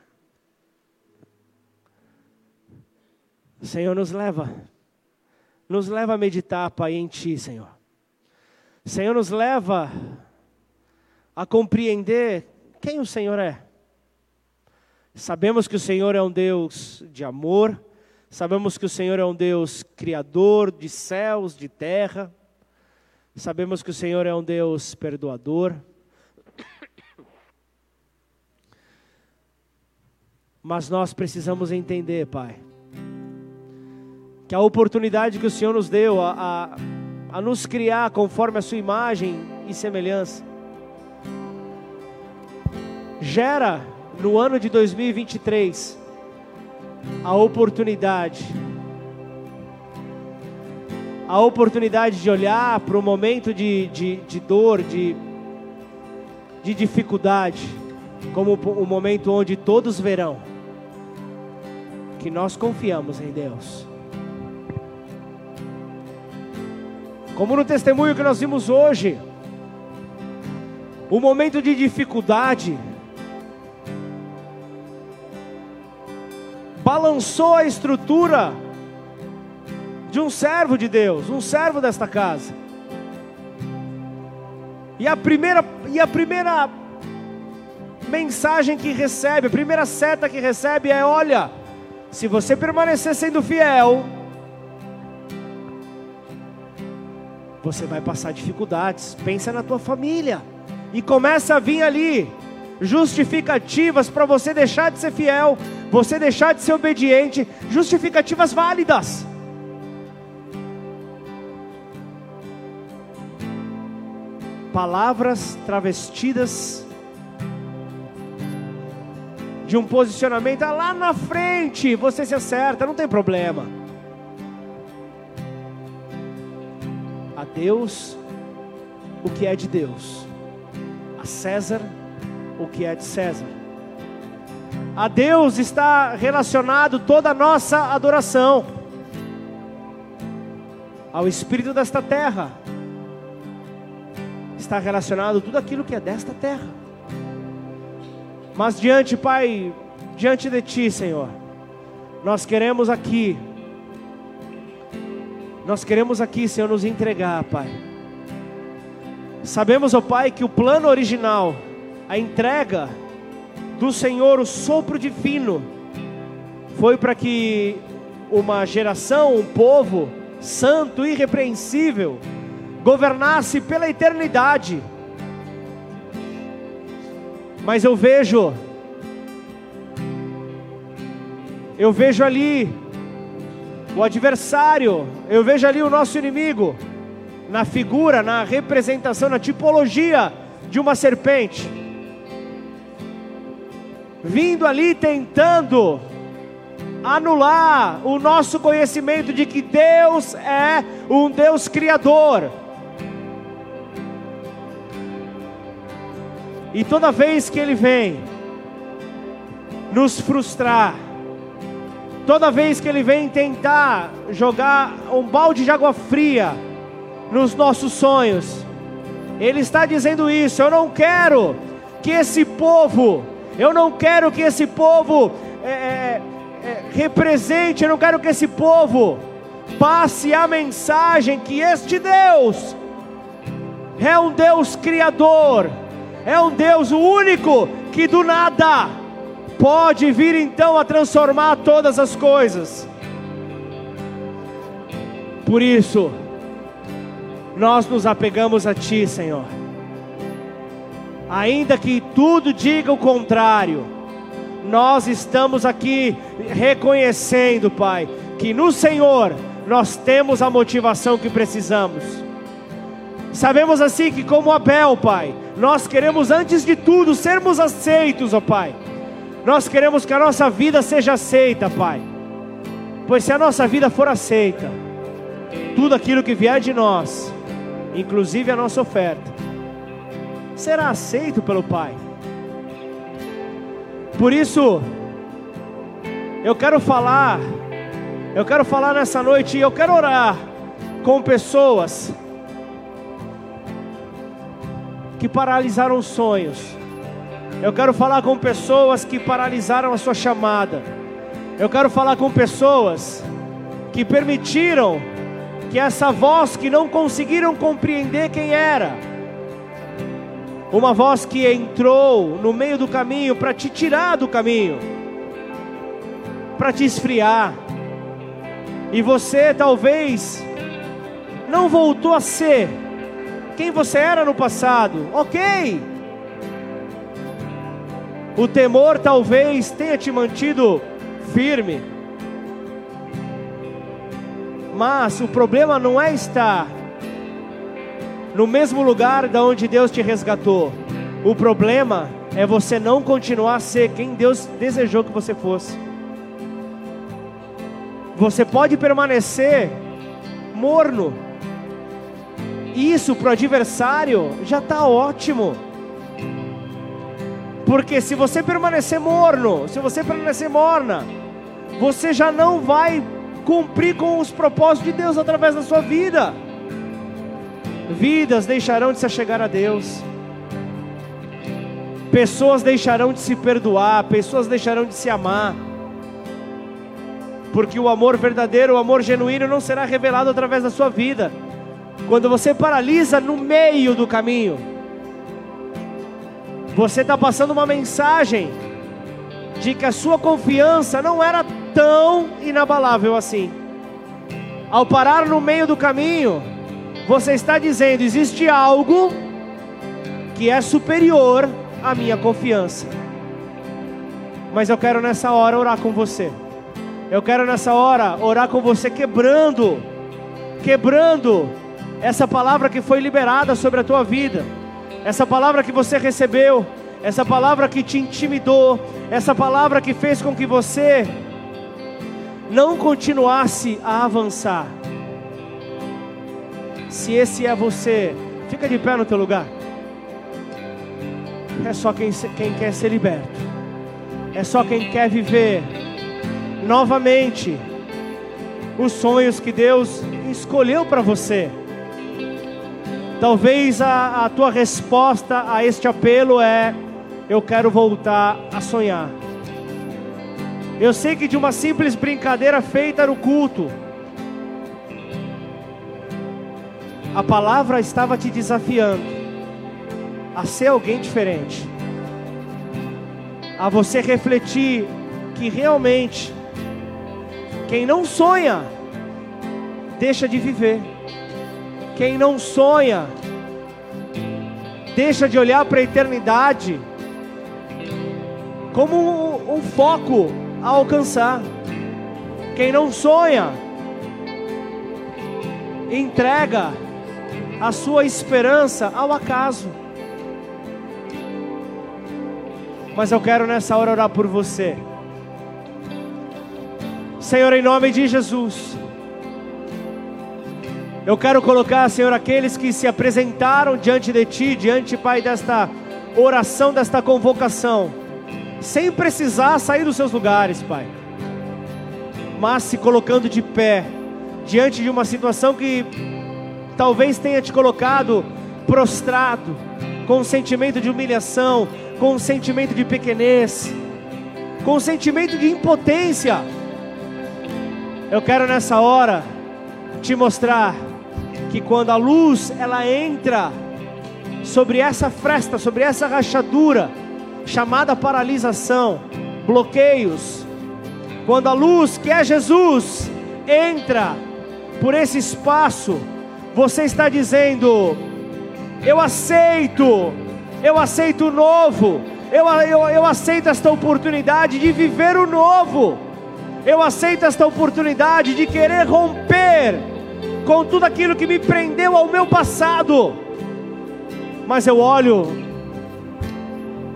Senhor, nos leva, nos leva a meditar, Pai, em Ti, Senhor. Senhor nos leva a compreender quem o Senhor é. Sabemos que o Senhor é um Deus de amor, sabemos que o Senhor é um Deus criador de céus, de terra, sabemos que o Senhor é um Deus perdoador. Mas nós precisamos entender, Pai, que a oportunidade que o Senhor nos deu, a, a a nos criar conforme a sua imagem e semelhança. Gera no ano de 2023 a oportunidade, a oportunidade de olhar para o momento de, de, de dor, de, de dificuldade, como o momento onde todos verão que nós confiamos em Deus Como no testemunho que nós vimos hoje, o momento de dificuldade, balançou a estrutura de um servo de Deus, um servo desta casa. E a primeira, e a primeira mensagem que recebe, a primeira seta que recebe é: olha, se você permanecer sendo fiel, você vai passar dificuldades. Pensa na tua família e começa a vir ali justificativas para você deixar de ser fiel, você deixar de ser obediente, justificativas válidas. Palavras travestidas de um posicionamento ah, lá na frente, você se acerta, não tem problema. Deus o que é de Deus, a César o que é de César. A Deus está relacionado toda a nossa adoração, ao Espírito desta terra, está relacionado tudo aquilo que é desta terra. Mas diante, Pai, diante de Ti, Senhor, nós queremos aqui, nós queremos aqui, Senhor, nos entregar, Pai. Sabemos, ó oh Pai, que o plano original, a entrega do Senhor, o sopro divino, foi para que uma geração, um povo santo, irrepreensível, governasse pela eternidade. Mas eu vejo, eu vejo ali o adversário, eu vejo ali o nosso inimigo, na figura, na representação, na tipologia de uma serpente vindo ali tentando anular o nosso conhecimento de que Deus é um Deus criador. E toda vez que ele vem nos frustrar, toda vez que ele vem tentar jogar um balde de água fria nos nossos sonhos, ele está dizendo isso: eu não quero que esse povo eu não quero que esse povo é, é, represente, eu não quero que esse povo passe a mensagem que este Deus é um Deus criador, é um Deus único que do nada pode vir então a transformar todas as coisas. Por isso, nós nos apegamos a Ti, Senhor ainda que tudo diga o contrário, nós estamos aqui reconhecendo, Pai, que no Senhor nós temos a motivação que precisamos. Sabemos assim que, como Abel, Pai, nós queremos antes de tudo sermos aceitos, ó Pai. Nós queremos que a nossa vida seja aceita, Pai. Pois se a nossa vida for aceita, tudo aquilo que vier de nós, inclusive a nossa oferta, será aceito pelo Pai. Por isso, eu quero falar, eu quero falar nessa noite eu quero orar com pessoas que paralisaram sonhos. Eu quero falar com pessoas que paralisaram a sua chamada. Eu quero falar com pessoas que permitiram que essa voz que não conseguiram compreender quem era, uma voz que entrou no meio do caminho para te tirar do caminho, para te esfriar. E você talvez não voltou a ser quem você era no passado. Ok. O temor talvez tenha te mantido firme. Mas o problema não é estar no mesmo lugar da onde Deus te resgatou. O problema é você não continuar a ser quem Deus desejou que você fosse. Você pode permanecer morno. Isso para o adversário já está ótimo. Porque se você permanecer morno, se você permanecer morna, você já não vai cumprir com os propósitos de Deus através da sua vida vidas deixarão de se chegar a Deus. Pessoas deixarão de se perdoar, pessoas deixarão de se amar. Porque o amor verdadeiro, o amor genuíno não será revelado através da sua vida. Quando você paralisa no meio do caminho, você está passando uma mensagem de que a sua confiança não era tão inabalável assim. Ao parar no meio do caminho, você está dizendo: existe algo que é superior à minha confiança. Mas eu quero nessa hora orar com você. Eu quero nessa hora orar com você, quebrando, quebrando essa palavra que foi liberada sobre a tua vida, essa palavra que você recebeu, essa palavra que te intimidou, essa palavra que fez com que você não continuasse a avançar. Se esse é você, fica de pé no teu lugar. É só quem, quem quer ser liberto, é só quem quer viver novamente os sonhos que Deus escolheu para você. Talvez a, a tua resposta a este apelo é: eu quero voltar a sonhar. Eu sei que de uma simples brincadeira feita no culto, a palavra estava te desafiando a ser alguém diferente, a você refletir que realmente quem não sonha deixa de viver. Quem não sonha, deixa de olhar para a eternidade como um, foco a alcançar. Quem não sonha, entrega a sua esperança ao acaso. Mas eu quero nessa hora orar por você. Senhor, em nome de Jesus. Eu quero colocar, Senhor, aqueles que se apresentaram diante de Ti, diante, Pai, desta oração, desta convocação, sem precisar sair dos seus lugares, Pai, mas se colocando de pé, diante de uma situação que talvez tenha te colocado prostrado, com um sentimento de humilhação, com um sentimento de pequenez, com um sentimento de impotência. Eu quero nessa hora te mostrar que quando a luz ela entra sobre essa fresta, sobre essa rachadura, chamada paralisação, bloqueios, quando a luz que é Jesus entra por esse espaço, você está dizendo: Eu aceito, eu aceito o novo, eu, eu, eu aceito esta oportunidade de viver o novo, eu aceito esta oportunidade de querer romper com tudo aquilo que me prendeu ao meu passado. Mas eu olho,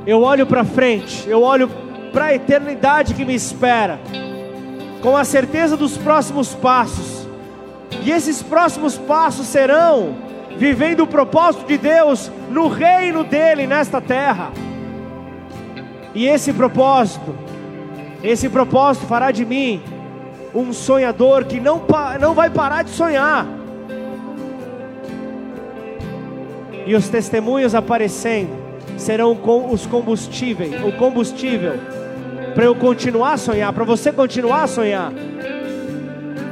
eu olho para frente, eu olho para a eternidade que me espera, com a certeza dos próximos passos. E esses próximos passos serão vivendo o propósito de Deus no reino dele nesta terra. E esse propósito, esse propósito fará de mim um sonhador que não, não vai parar de sonhar. E os testemunhos aparecendo serão os combustíveis, o combustível para eu continuar a sonhar, para você continuar a sonhar.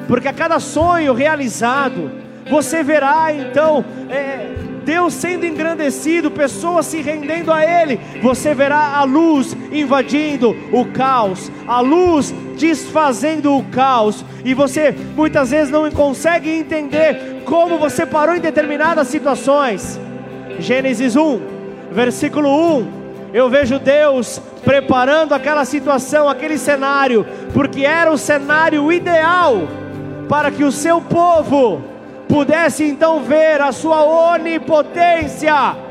Porque a cada sonho realizado, você verá então é, Deus sendo engrandecido, pessoas se rendendo a Ele. Você verá a luz invadindo o caos, a luz desfazendo o caos, e você muitas vezes não consegue entender como você parou em determinadas situações. Gênesis 1, versículo 1. Eu vejo Deus preparando aquela situação, aquele cenário, porque era o cenário ideal para que o seu povo pudesse então ver a sua onipotência.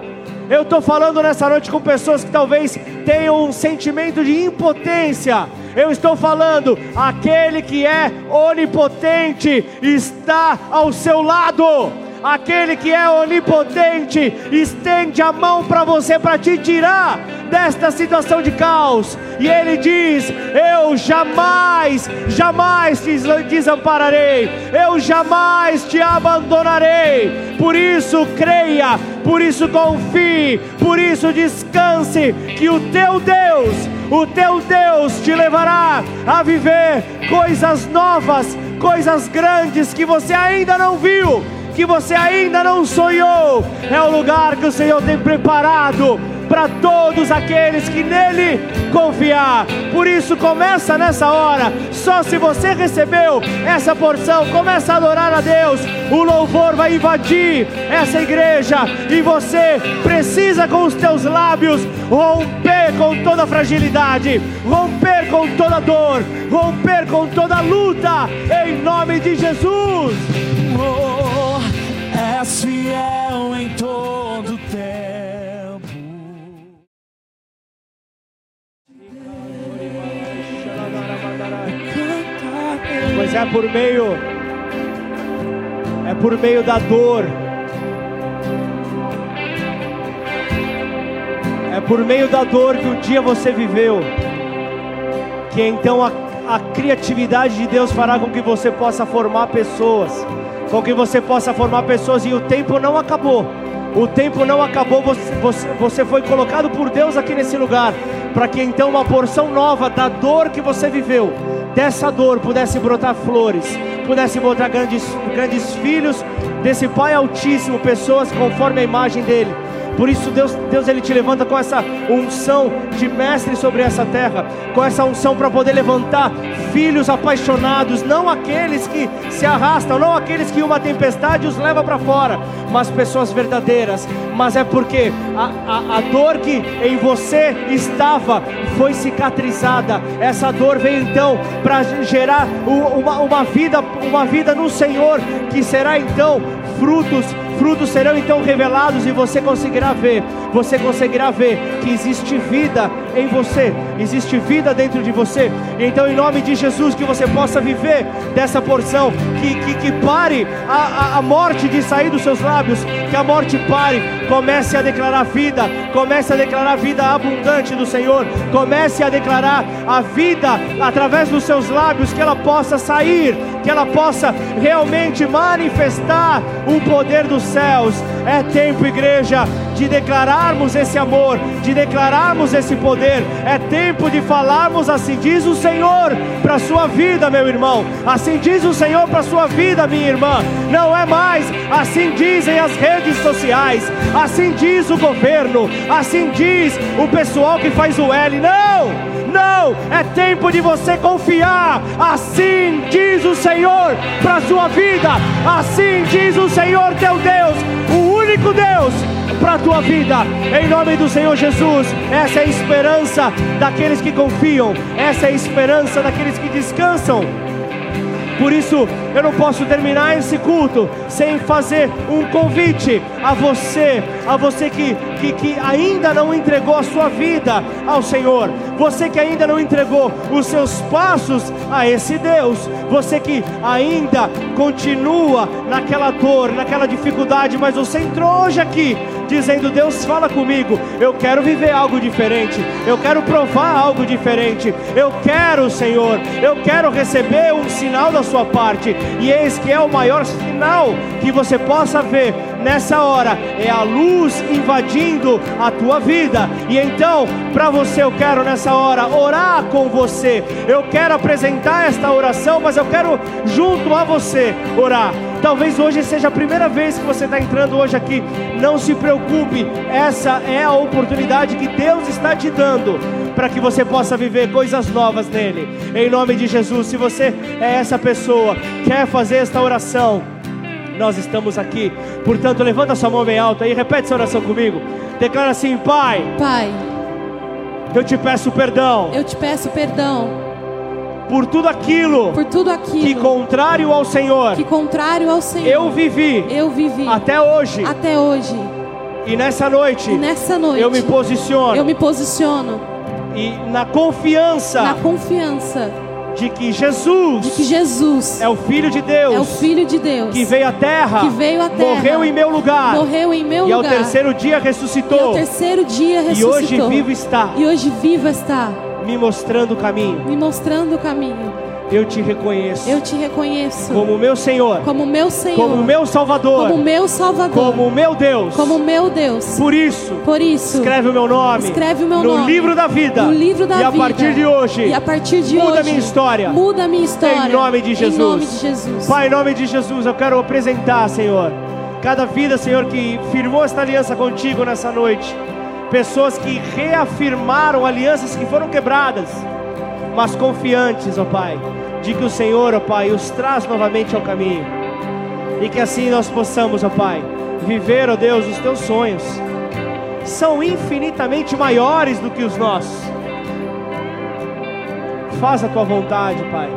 Eu estou falando nessa noite com pessoas que talvez tenham um sentimento de impotência, eu estou falando, aquele que é onipotente está ao seu lado. Aquele que é onipotente estende a mão para você para te tirar desta situação de caos. E Ele diz: Eu jamais, jamais te desampararei, eu jamais te abandonarei. Por isso, creia, por isso, confie, por isso, descanse, que o teu Deus, o teu Deus te levará a viver coisas novas, coisas grandes que você ainda não viu que você ainda não sonhou, é o lugar que o Senhor tem preparado para todos aqueles que nele confiar. Por isso começa nessa hora. Só se você recebeu essa porção, começa a adorar a Deus. O louvor vai invadir essa igreja e você precisa com os teus lábios romper com toda fragilidade, romper com toda dor, romper com toda luta em nome de Jesus. Oh, és fiel em todo tempo. Pois é por meio é por meio da dor. É por meio da dor que um dia você viveu. Que então a, a criatividade de Deus fará com que você possa formar pessoas. Com que você possa formar pessoas e o tempo não acabou. O tempo não acabou, você, foi colocado por Deus aqui nesse lugar, para que então uma porção nova da dor que você viveu, dessa dor pudesse brotar flores, pudesse botar grandes, grandes filhos desse Pai Altíssimo, pessoas conforme a imagem dele. Por isso Deus, Deus ele te levanta com essa unção de mestre sobre essa terra, com essa unção para poder levantar filhos apaixonados, não aqueles que se arrastam, não aqueles que uma tempestade os leva para fora, mas pessoas verdadeiras. Mas é porque a, a, a dor que em você estava foi cicatrizada. Essa dor veio então para gerar uma, uma vida, uma vida no Senhor que será então frutos frutos serão então revelados e você conseguirá ver, você conseguirá ver que existe vida em você, existe vida dentro de você. Então, em nome de Jesus, que você possa viver dessa porção, que, que, que pare a, a, a morte de sair dos seus lábios, que a morte pare, comece a declarar vida, comece a declarar vida abundante do Senhor, comece a declarar a vida através dos seus lábios, que ela possa sair, que ela possa realmente manifestar o poder dos céus. É tempo, igreja, de declararmos esse amor, de declararmos esse poder. É tempo de falarmos assim diz o Senhor para a sua vida, meu irmão. Assim diz o Senhor para a sua vida, minha irmã. Não é mais assim dizem as redes sociais, assim diz o governo, assim diz o pessoal que faz o L. Não! Não, é tempo de você confiar. Assim diz o Senhor para a sua vida. Assim diz o Senhor teu Deus, o único Deus para a tua vida, em nome do Senhor Jesus. Essa é a esperança daqueles que confiam, essa é a esperança daqueles que descansam. Por isso, eu não posso terminar esse culto sem fazer um convite a você, a você que, que, que ainda não entregou a sua vida ao Senhor, você que ainda não entregou os seus passos a esse Deus, você que ainda continua naquela dor, naquela dificuldade, mas você entrou hoje aqui dizendo: Deus, fala comigo, eu quero viver algo diferente, eu quero provar algo diferente, eu quero, Senhor, eu quero receber um sinal da Sua parte, e eis que é o maior sinal que você possa ver nessa hora, é a luz invadindo a tua vida, e então, para você, eu quero nessa hora orar com você, eu quero apresentar esta oração, mas eu quero junto a você orar. Talvez hoje seja a primeira vez que você está entrando hoje aqui. Não se preocupe, essa é a oportunidade que Deus está te dando para que você possa viver coisas novas nele. Em nome de Jesus, se você é essa pessoa, quer fazer esta oração, nós estamos aqui. Portanto, levanta sua mão bem alta e repete essa oração comigo. Declara assim: Pai. Pai. Eu te peço perdão. Eu te peço perdão por tudo aquilo, por tudo aquilo que contrário ao Senhor, que contrário ao Senhor, eu vivi, eu vivi até hoje, até hoje. E nessa noite, e nessa noite, eu me posiciono, eu me posiciono e na confiança, na confiança de que Jesus, de que Jesus é o Filho de Deus, é o Filho de Deus que veio à terra, que veio à terra, morreu em meu lugar, morreu em meu e ao lugar terceiro dia e ao ressuscitou, terceiro dia e ressuscitou hoje vivo está, e hoje vivo está me mostrando o caminho. me mostrando o caminho. Eu te reconheço Eu te reconheço como meu Senhor, como meu Senhor, como meu Salvador, como meu Salvador, como meu Deus. como meu Deus. Por isso, Por isso, escreve o meu nome Escreve o meu no nome livro da vida. no livro da e a vida. partir de hoje, e a partir de muda hoje a minha história. Muda a minha história. Em nome de Jesus. Em nome de Jesus. Pai, em nome de Jesus, eu quero apresentar, Senhor, cada vida, Senhor, que firmou esta aliança contigo nessa noite. Pessoas que reafirmaram alianças que foram quebradas, mas confiantes, ó Pai, de que o Senhor, ó Pai, os traz novamente ao caminho. E que assim nós possamos, ó Pai, viver, ó Deus, os teus sonhos. São infinitamente maiores do que os nossos. Faz a tua vontade, Pai,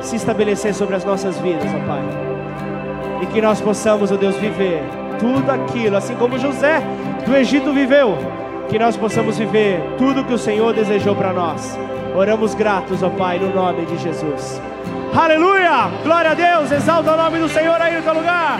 se estabelecer sobre as nossas vidas, ó Pai. E que nós possamos, ó Deus, viver tudo aquilo, assim como José do Egito viveu, que nós possamos viver tudo que o Senhor desejou para nós. Oramos gratos, ó Pai, no nome de Jesus. Aleluia! Glória a Deus! Exalta o nome do Senhor aí no teu lugar.